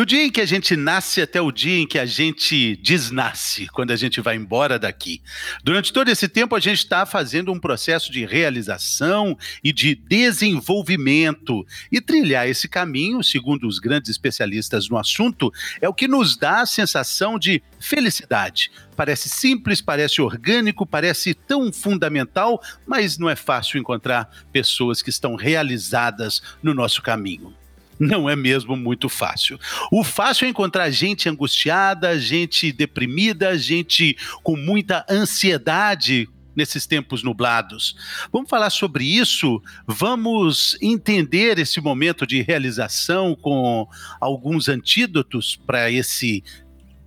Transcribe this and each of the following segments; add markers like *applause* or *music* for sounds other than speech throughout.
Do dia em que a gente nasce até o dia em que a gente desnasce, quando a gente vai embora daqui. Durante todo esse tempo, a gente está fazendo um processo de realização e de desenvolvimento. E trilhar esse caminho, segundo os grandes especialistas no assunto, é o que nos dá a sensação de felicidade. Parece simples, parece orgânico, parece tão fundamental, mas não é fácil encontrar pessoas que estão realizadas no nosso caminho não é mesmo muito fácil. O fácil é encontrar gente angustiada, gente deprimida, gente com muita ansiedade nesses tempos nublados. Vamos falar sobre isso, vamos entender esse momento de realização com alguns antídotos para esse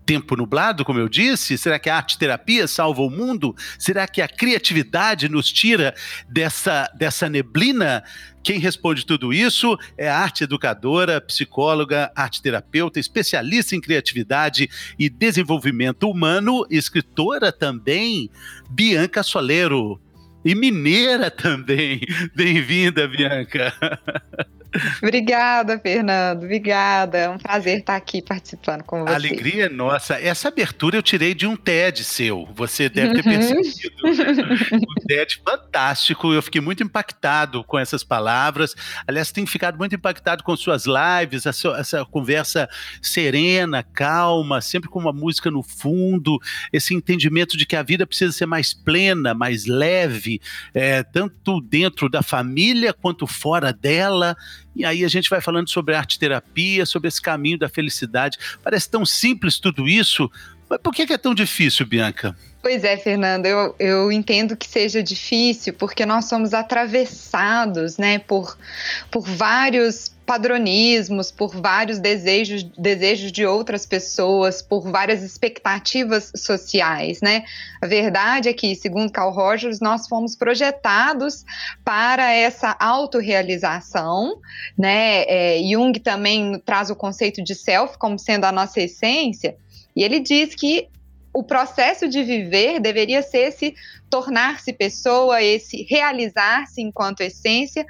tempo nublado, como eu disse? Será que a arte terapia salva o mundo? Será que a criatividade nos tira dessa, dessa neblina? Quem responde tudo isso é a arte educadora, psicóloga, arte terapeuta, especialista em criatividade e desenvolvimento humano, escritora também, Bianca Solero. E mineira também. *laughs* Bem-vinda, Bianca. *laughs* Obrigada, Fernando. Obrigada. É um prazer estar aqui participando com você. Alegria nossa. Essa abertura eu tirei de um TED seu. Você deve ter percebido. um TED fantástico. Eu fiquei muito impactado com essas palavras. Aliás, tenho ficado muito impactado com suas lives, essa, essa conversa serena, calma, sempre com uma música no fundo, esse entendimento de que a vida precisa ser mais plena, mais leve, é, tanto dentro da família quanto fora dela. E aí a gente vai falando sobre arte terapia, sobre esse caminho da felicidade. Parece tão simples tudo isso, mas por que é tão difícil, Bianca? Pois é, Fernando, eu, eu entendo que seja difícil porque nós somos atravessados né, por, por vários padronismos, por vários desejos, desejos de outras pessoas, por várias expectativas sociais, né? A verdade é que, segundo Carl Rogers, nós fomos projetados para essa autorrealização, né? É, Jung também traz o conceito de self como sendo a nossa essência, e ele diz que o processo de viver deveria ser esse tornar-se pessoa, esse realizar-se enquanto essência,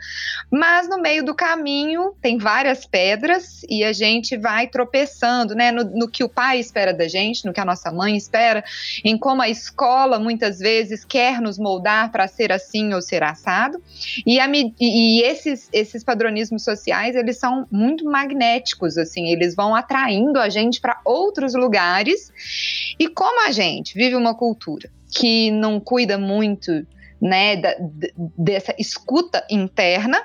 mas no meio do caminho tem várias pedras e a gente vai tropeçando, né, no, no que o pai espera da gente, no que a nossa mãe espera, em como a escola muitas vezes quer nos moldar para ser assim ou ser assado, e, a, e esses, esses padronismos sociais, eles são muito magnéticos, assim, eles vão atraindo a gente para outros lugares, e como a gente vive uma cultura que não cuida muito né, da, dessa escuta interna,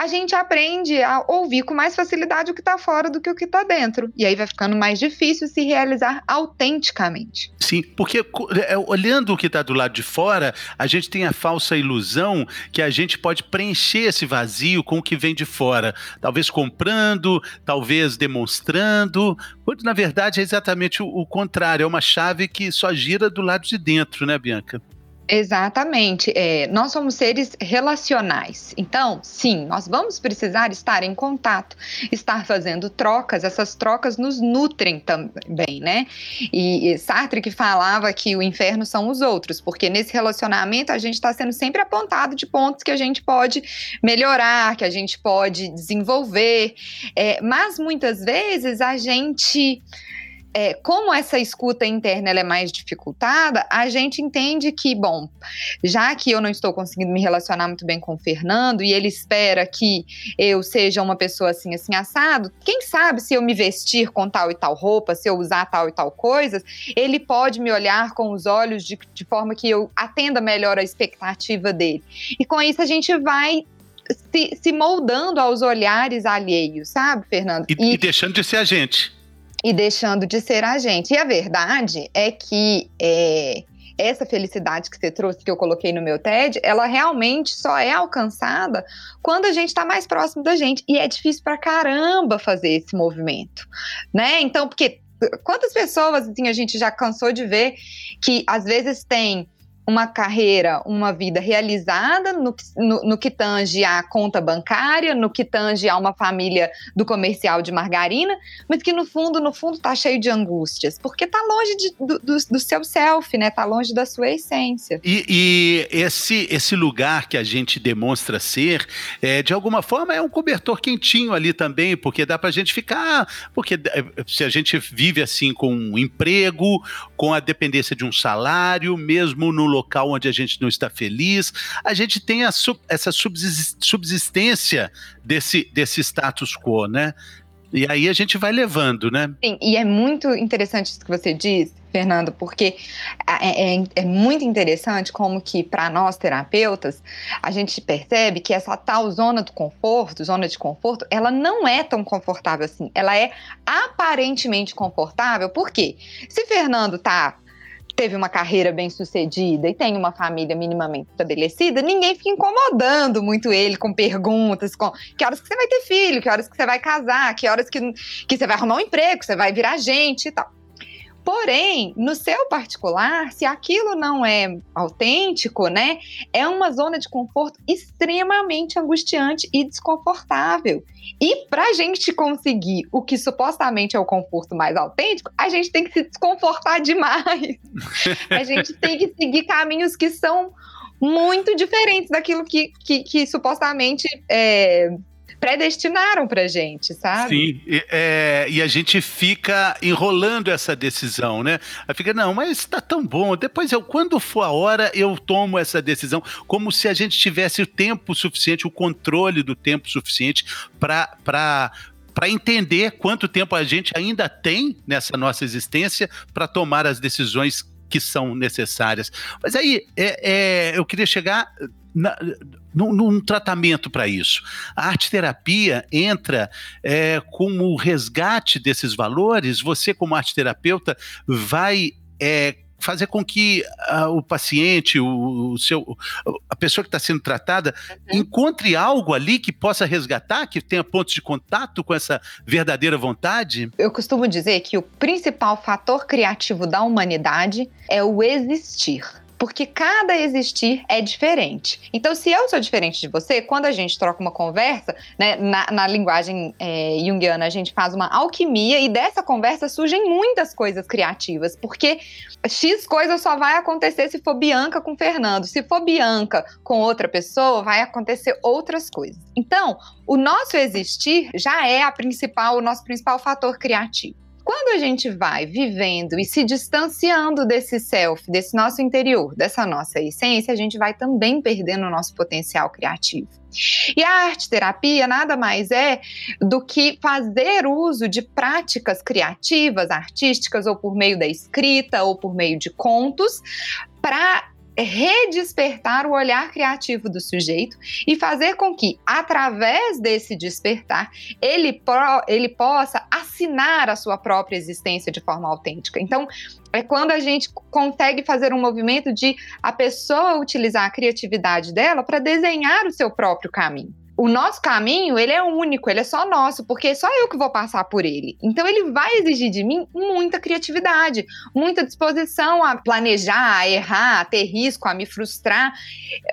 a gente aprende a ouvir com mais facilidade o que está fora do que o que está dentro. E aí vai ficando mais difícil se realizar autenticamente. Sim, porque é, olhando o que está do lado de fora, a gente tem a falsa ilusão que a gente pode preencher esse vazio com o que vem de fora. Talvez comprando, talvez demonstrando, quando na verdade é exatamente o contrário. É uma chave que só gira do lado de dentro, né, Bianca? Exatamente. É, nós somos seres relacionais. Então, sim, nós vamos precisar estar em contato, estar fazendo trocas. Essas trocas nos nutrem também, né? E, e Sartre que falava que o inferno são os outros, porque nesse relacionamento a gente está sendo sempre apontado de pontos que a gente pode melhorar, que a gente pode desenvolver. É, mas muitas vezes a gente é, como essa escuta interna é mais dificultada, a gente entende que, bom, já que eu não estou conseguindo me relacionar muito bem com o Fernando e ele espera que eu seja uma pessoa assim, assim, assado, quem sabe se eu me vestir com tal e tal roupa, se eu usar tal e tal coisas, ele pode me olhar com os olhos de, de forma que eu atenda melhor a expectativa dele. E com isso a gente vai se, se moldando aos olhares alheios, sabe, Fernando? E, e, e deixando de ser a gente e deixando de ser a gente. E a verdade é que é, essa felicidade que você trouxe, que eu coloquei no meu TED, ela realmente só é alcançada quando a gente está mais próximo da gente. E é difícil pra caramba fazer esse movimento, né? Então, porque quantas pessoas assim, a gente já cansou de ver que às vezes tem uma carreira, uma vida realizada no, no, no, que tange a conta bancária, no que tange a uma família do comercial de margarina, mas que no fundo, no fundo, tá cheio de angústias, porque tá longe de, do, do, do, seu self, né? Tá longe da sua essência. E, e, esse, esse lugar que a gente demonstra ser, é, de alguma forma, é um cobertor quentinho ali também, porque dá pra gente ficar. Porque é, se a gente vive assim com um emprego, com a dependência de um salário, mesmo no local onde a gente não está feliz, a gente tem a, essa subsistência desse, desse status quo, né? E aí a gente vai levando, né? Sim, e é muito interessante isso que você diz, Fernando, porque é, é, é muito interessante como que para nós terapeutas a gente percebe que essa tal zona do conforto, zona de conforto, ela não é tão confortável assim. Ela é aparentemente confortável, porque se Fernando tá teve uma carreira bem sucedida e tem uma família minimamente estabelecida, ninguém fica incomodando muito ele com perguntas, com que horas que você vai ter filho, que horas que você vai casar, que horas que, que você vai arrumar um emprego, que você vai virar gente e tal. Porém, no seu particular, se aquilo não é autêntico, né, é uma zona de conforto extremamente angustiante e desconfortável. E para a gente conseguir o que supostamente é o conforto mais autêntico, a gente tem que se desconfortar demais. *laughs* a gente tem que seguir caminhos que são muito diferentes daquilo que, que, que supostamente é, predestinaram pra gente, sabe? Sim, e, é, e a gente fica enrolando essa decisão, né? Aí fica, não, mas tá tão bom, depois eu, quando for a hora, eu tomo essa decisão, como se a gente tivesse o tempo suficiente, o controle do tempo suficiente para para entender quanto tempo a gente ainda tem nessa nossa existência para tomar as decisões que são necessárias. Mas aí é, é, eu queria chegar na, num, num, tratamento para isso. A arte terapia entra é, como o resgate desses valores. Você, como arte terapeuta, vai é, fazer com que o paciente, o, o, seu, a pessoa que está sendo tratada, uhum. encontre algo ali que possa resgatar, que tenha pontos de contato com essa verdadeira vontade? Eu costumo dizer que o principal fator criativo da humanidade é o existir porque cada existir é diferente. Então, se eu sou diferente de você, quando a gente troca uma conversa, né, na, na linguagem é, junguiana, a gente faz uma alquimia e dessa conversa surgem muitas coisas criativas, porque X coisa só vai acontecer se for Bianca com Fernando. Se for Bianca com outra pessoa, vai acontecer outras coisas. Então, o nosso existir já é a principal, o nosso principal fator criativo. Quando a gente vai vivendo e se distanciando desse self, desse nosso interior, dessa nossa essência, a gente vai também perdendo o nosso potencial criativo. E a arte terapia nada mais é do que fazer uso de práticas criativas, artísticas, ou por meio da escrita, ou por meio de contos, para redespertar o olhar criativo do sujeito e fazer com que, através desse despertar, ele, pro, ele possa assinar a sua própria existência de forma autêntica. Então, é quando a gente consegue fazer um movimento de a pessoa utilizar a criatividade dela para desenhar o seu próprio caminho o nosso caminho, ele é único, ele é só nosso, porque é só eu que vou passar por ele. Então ele vai exigir de mim muita criatividade, muita disposição a planejar, a errar, a ter risco, a me frustrar.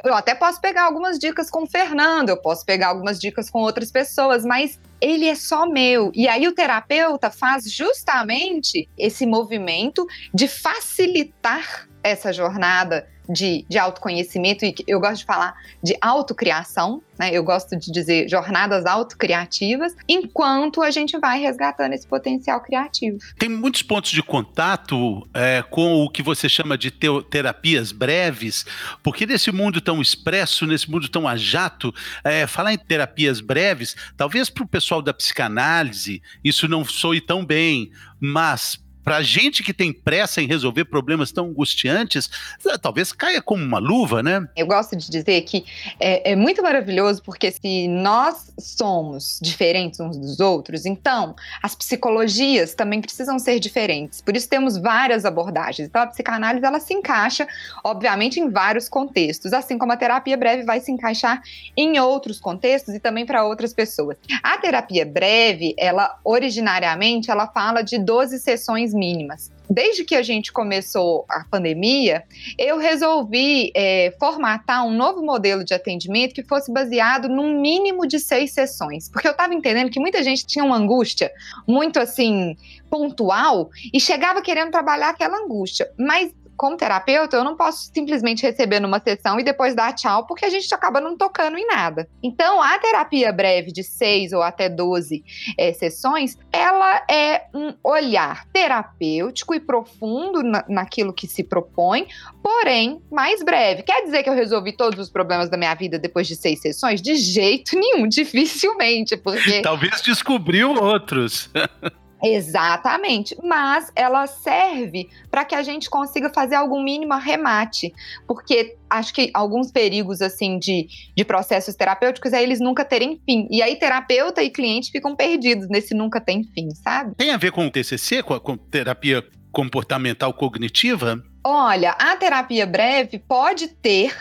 Eu até posso pegar algumas dicas com o Fernando, eu posso pegar algumas dicas com outras pessoas, mas ele é só meu. E aí o terapeuta faz justamente esse movimento de facilitar essa jornada de, de autoconhecimento, e eu gosto de falar de autocriação, né? Eu gosto de dizer jornadas autocriativas, enquanto a gente vai resgatando esse potencial criativo. Tem muitos pontos de contato é, com o que você chama de terapias breves, porque nesse mundo tão expresso, nesse mundo tão a jato, é, falar em terapias breves, talvez para o pessoal da psicanálise isso não soe tão bem, mas para gente que tem pressa em resolver problemas tão angustiantes, eh, talvez caia como uma luva, né? Eu gosto de dizer que é, é muito maravilhoso porque se nós somos diferentes uns dos outros, então as psicologias também precisam ser diferentes. Por isso temos várias abordagens. Então a psicanálise ela se encaixa, obviamente, em vários contextos, assim como a terapia breve vai se encaixar em outros contextos e também para outras pessoas. A terapia breve, ela originariamente ela fala de 12 sessões mínimas desde que a gente começou a pandemia, eu resolvi é, formatar um novo modelo de atendimento que fosse baseado num mínimo de seis sessões. Porque eu estava entendendo que muita gente tinha uma angústia muito assim pontual e chegava querendo trabalhar aquela angústia. Mas como terapeuta, eu não posso simplesmente receber numa sessão e depois dar tchau, porque a gente acaba não tocando em nada. Então, a terapia breve de seis ou até 12 é, sessões, ela é um olhar terapêutico e profundo na, naquilo que se propõe, porém mais breve. Quer dizer que eu resolvi todos os problemas da minha vida depois de seis sessões? De jeito nenhum, *laughs* dificilmente, porque. Talvez descobriu outros. *laughs* Exatamente, mas ela serve para que a gente consiga fazer algum mínimo arremate, porque acho que alguns perigos assim de, de processos terapêuticos é eles nunca terem fim. E aí terapeuta e cliente ficam perdidos nesse nunca tem fim, sabe? Tem a ver com o TCC, com, a, com terapia comportamental cognitiva? Olha, a terapia breve pode ter,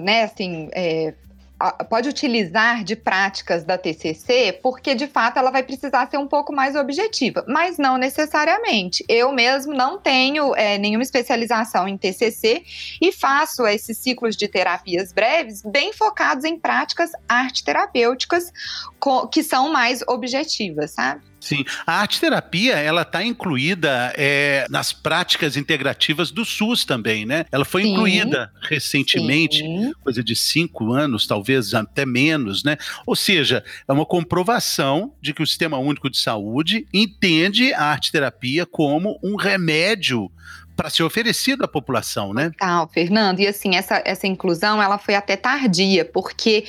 né, assim, é, pode utilizar de práticas da TCC, porque de fato ela vai precisar ser um pouco mais objetiva, mas não necessariamente. Eu mesmo não tenho é, nenhuma especialização em TCC e faço esses ciclos de terapias breves bem focados em práticas arte terapêuticas que são mais objetivas, sabe? Sim, a arte terapia ela está incluída é, nas práticas integrativas do SUS também, né? Ela foi Sim. incluída recentemente, Sim. coisa de cinco anos, talvez até menos, né? Ou seja, é uma comprovação de que o Sistema Único de Saúde entende a arte terapia como um remédio para ser oferecido à população, né? Total, Fernando. E assim, essa, essa inclusão ela foi até tardia, porque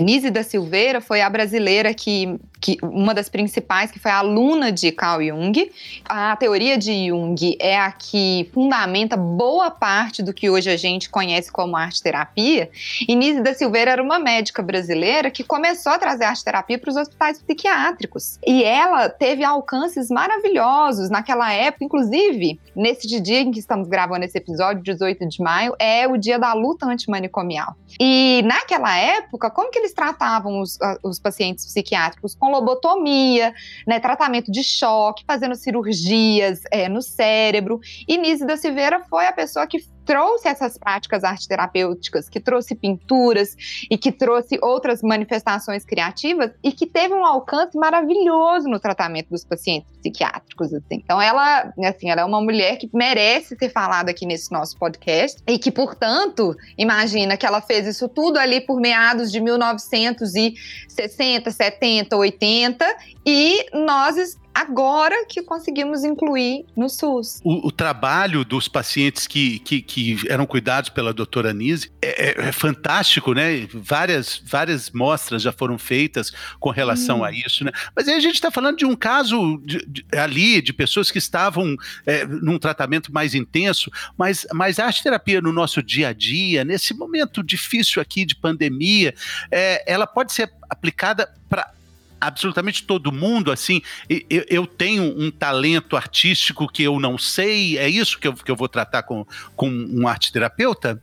Nise da Silveira foi a brasileira que, que uma das principais, que foi aluna de Carl Jung. A teoria de Jung é a que fundamenta boa parte do que hoje a gente conhece como arte terapia. E Nise da Silveira era uma médica brasileira que começou a trazer arte terapia para os hospitais psiquiátricos. E ela teve alcances maravilhosos naquela época, inclusive nesse dia em que estamos gravando esse episódio, 18 de maio, é o dia da luta antimanicomial. E naquela época, como que eles tratavam os, os pacientes psiquiátricos? Com lobotomia, né, tratamento de choque, fazendo cirurgias é, no cérebro. E Nise da Silveira foi a pessoa que trouxe essas práticas arte terapêuticas, que trouxe pinturas e que trouxe outras manifestações criativas e que teve um alcance maravilhoso no tratamento dos pacientes psiquiátricos. Assim. Então, ela, assim, ela é uma mulher que merece ser falada aqui nesse nosso podcast e que, portanto, imagina que ela fez isso tudo ali por meados de 1960, 70, 80 e nós agora que conseguimos incluir no SUS. O, o trabalho dos pacientes que, que, que, eram cuidados pela doutora Nise é, é, é, fantástico, né? Várias, várias mostras já foram feitas com relação hum. a isso, né? Mas aí a gente está falando de um caso de, de, ali, de pessoas que estavam é, num tratamento mais intenso, mas, mas a arte terapia no nosso dia a dia, nesse momento difícil aqui de pandemia, é, ela pode ser aplicada para absolutamente todo mundo, assim, eu, eu, tenho um talento artístico que eu não sei, é isso que eu, que eu vou tratar com, com um arte terapeuta?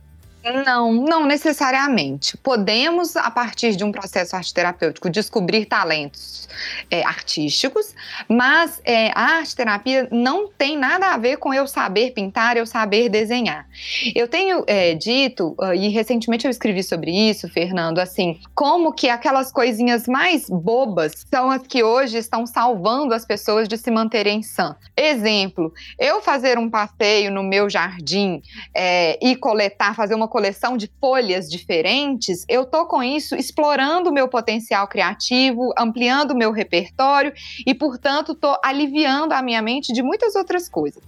Não, não necessariamente. Podemos, a partir de um processo arte terapêutico, descobrir talentos é, artísticos, mas é, a arte terapia não tem nada a ver com eu saber pintar, eu saber desenhar. Eu tenho é, dito, uh, e recentemente eu escrevi sobre isso, Fernando, assim, como que aquelas coisinhas mais bobas são as que hoje estão salvando as pessoas de se manterem sã. Exemplo, eu fazer um passeio no meu jardim é, e coletar, fazer uma coleção de folhas diferentes, eu tô com isso explorando o meu potencial criativo, ampliando o meu repertório e, portanto, tô aliviando a minha mente de muitas outras coisas.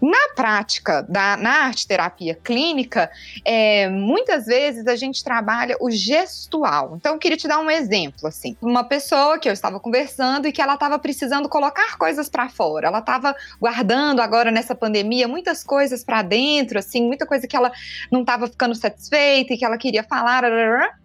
Na prática, da, na arte terapia clínica, é, muitas vezes a gente trabalha o gestual. Então, eu queria te dar um exemplo, assim. Uma pessoa que eu estava conversando e que ela estava precisando colocar coisas para fora. Ela estava guardando agora nessa pandemia muitas coisas para dentro, assim, muita coisa que ela não estava ficando satisfeita e que ela queria falar,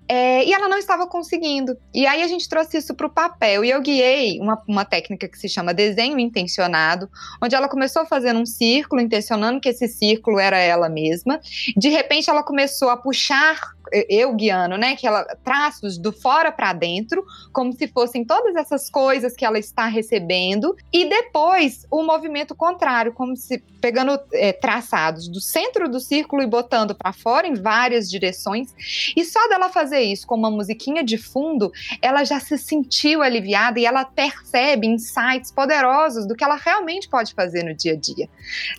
é, e ela não estava conseguindo. E aí a gente trouxe isso para o papel e eu guiei uma, uma técnica que se chama desenho intencionado, onde ela começou fazendo um círculo, intencionando que esse círculo era ela mesma. De repente ela começou a puxar eu guiando, né? Que ela traços do fora para dentro, como se fossem todas essas coisas que ela está recebendo, e depois o movimento contrário, como se pegando é, traçados do centro do círculo e botando para fora em várias direções. E só dela fazer isso com uma musiquinha de fundo, ela já se sentiu aliviada e ela percebe insights poderosos do que ela realmente pode fazer no dia a dia,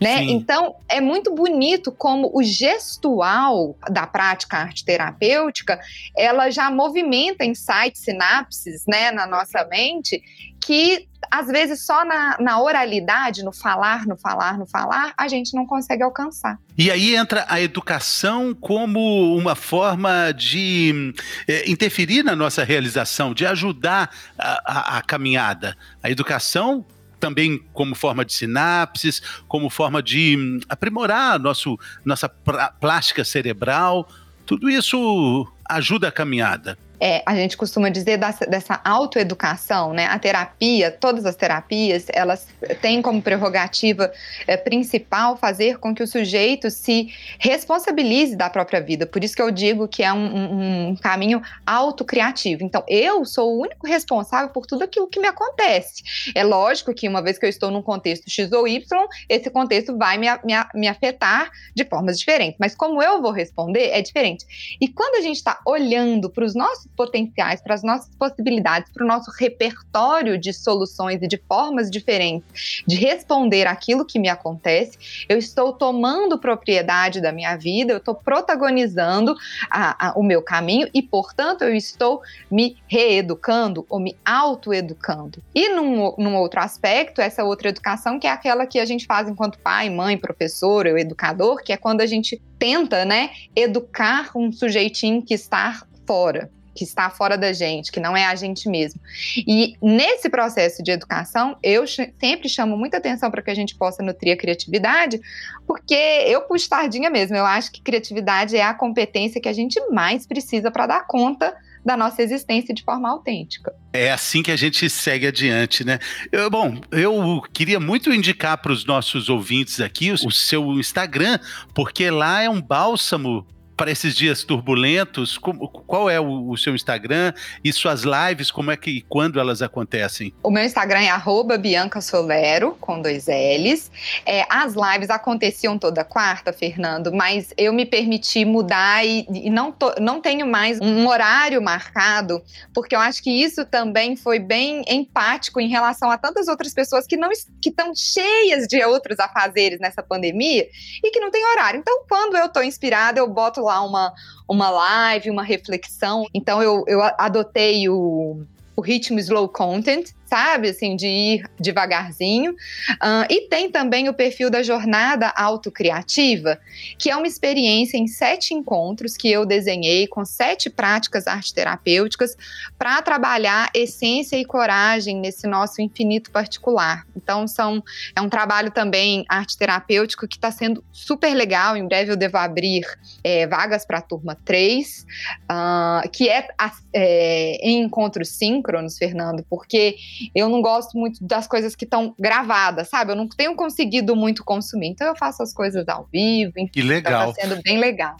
né? Então é muito bonito como o gestual da prática arte terapêutica, ela já movimenta insights, sinapses, né, na nossa mente que às vezes só na, na, oralidade, no falar, no falar, no falar, a gente não consegue alcançar. E aí entra a educação como uma forma de é, interferir na nossa realização, de ajudar a, a, a caminhada. A educação também como forma de sinapses, como forma de hum, aprimorar nosso, nossa plástica cerebral. Tudo isso ajuda a caminhada é, a gente costuma dizer dessa, dessa autoeducação, né? A terapia, todas as terapias, elas têm como prerrogativa é, principal fazer com que o sujeito se responsabilize da própria vida. Por isso que eu digo que é um, um, caminho autocriativo. Então, eu sou o único responsável por tudo aquilo que me acontece. É lógico que uma vez que eu estou num contexto X ou Y, esse contexto vai me, me, me afetar de formas diferentes. Mas como eu vou responder, é diferente. E quando a gente está olhando para os nossos nossos potenciais, para as nossas possibilidades, para o nosso repertório de soluções e de formas diferentes de responder aquilo que me acontece, eu estou tomando propriedade da minha vida, eu estou protagonizando a, a, o meu caminho e, portanto, eu estou me reeducando ou me autoeducando. E num, num outro aspecto, essa outra educação, que é aquela que a gente faz enquanto pai, mãe, professor ou educador, que é quando a gente tenta, né, educar um sujeitinho que está fora que está fora da gente, que não é a gente mesmo. E nesse processo de educação, eu sempre chamo muita atenção para que a gente possa nutrir a criatividade, porque eu puxo tardinha mesmo. Eu acho que criatividade é a competência que a gente mais precisa para dar conta da nossa existência de forma autêntica. É assim que a gente segue adiante, né? Eu, bom, eu queria muito indicar para os nossos ouvintes aqui o, o seu Instagram, porque lá é um bálsamo para esses dias turbulentos? Como, qual é o, o, seu Instagram e suas lives? Como é que e quando elas acontecem? O meu Instagram é @biancasolero com dois L's. É, as lives aconteciam toda quarta, Fernando, mas eu me permiti mudar e, e não, tô, não tenho mais um horário marcado, porque eu acho que isso também foi bem empático em relação a tantas outras pessoas que não que estão cheias de outros afazeres nessa pandemia e que não tem horário. Então, quando eu estou inspirada, eu boto lá uma, uma live, uma reflexão. Então eu, eu adotei o, o ritmo slow content, sabe? Assim, de ir devagarzinho. Uh, e tem também o perfil da Jornada Autocriativa, que é uma experiência em sete encontros que eu desenhei com sete práticas arte terapêuticas para trabalhar essência e coragem nesse nosso infinito particular. Então, são, é um trabalho também arte terapêutico que está sendo super legal. Em breve eu devo abrir é, vagas para a turma 3, uh, que é, é em encontros síncronos, Fernando, porque eu não gosto muito das coisas que estão gravadas, sabe? Eu não tenho conseguido muito consumir. Então eu faço as coisas ao vivo, enfim. Que legal. Tá sendo bem legal.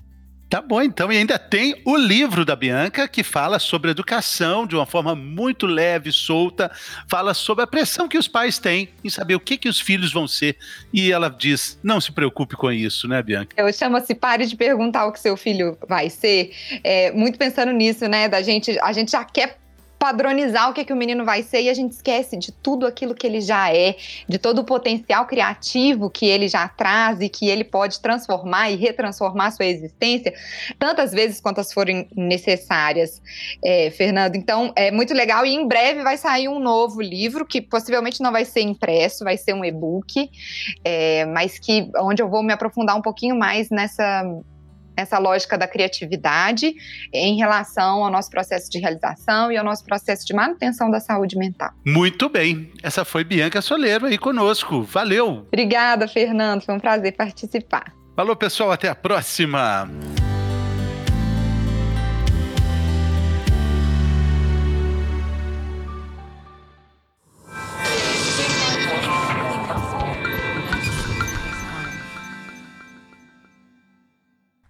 Tá bom, então, e ainda tem o livro da Bianca, que fala sobre educação de uma forma muito leve, solta, fala sobre a pressão que os pais têm em saber o que, que os filhos vão ser. E ela diz: não se preocupe com isso, né, Bianca? Eu chamo-se Pare de perguntar o que seu filho vai ser. É, muito pensando nisso, né? Da gente, a gente já quer padronizar o que, que o menino vai ser e a gente esquece de tudo aquilo que ele já é, de todo o potencial criativo que ele já traz e que ele pode transformar e retransformar sua existência tantas vezes quantas forem necessárias, é, Fernando. Então é muito legal e em breve vai sair um novo livro que possivelmente não vai ser impresso, vai ser um e-book, é, mas que onde eu vou me aprofundar um pouquinho mais nessa essa lógica da criatividade em relação ao nosso processo de realização e ao nosso processo de manutenção da saúde mental. Muito bem. Essa foi Bianca Soleiro aí conosco. Valeu. Obrigada, Fernando. Foi um prazer participar. Falou, pessoal. Até a próxima.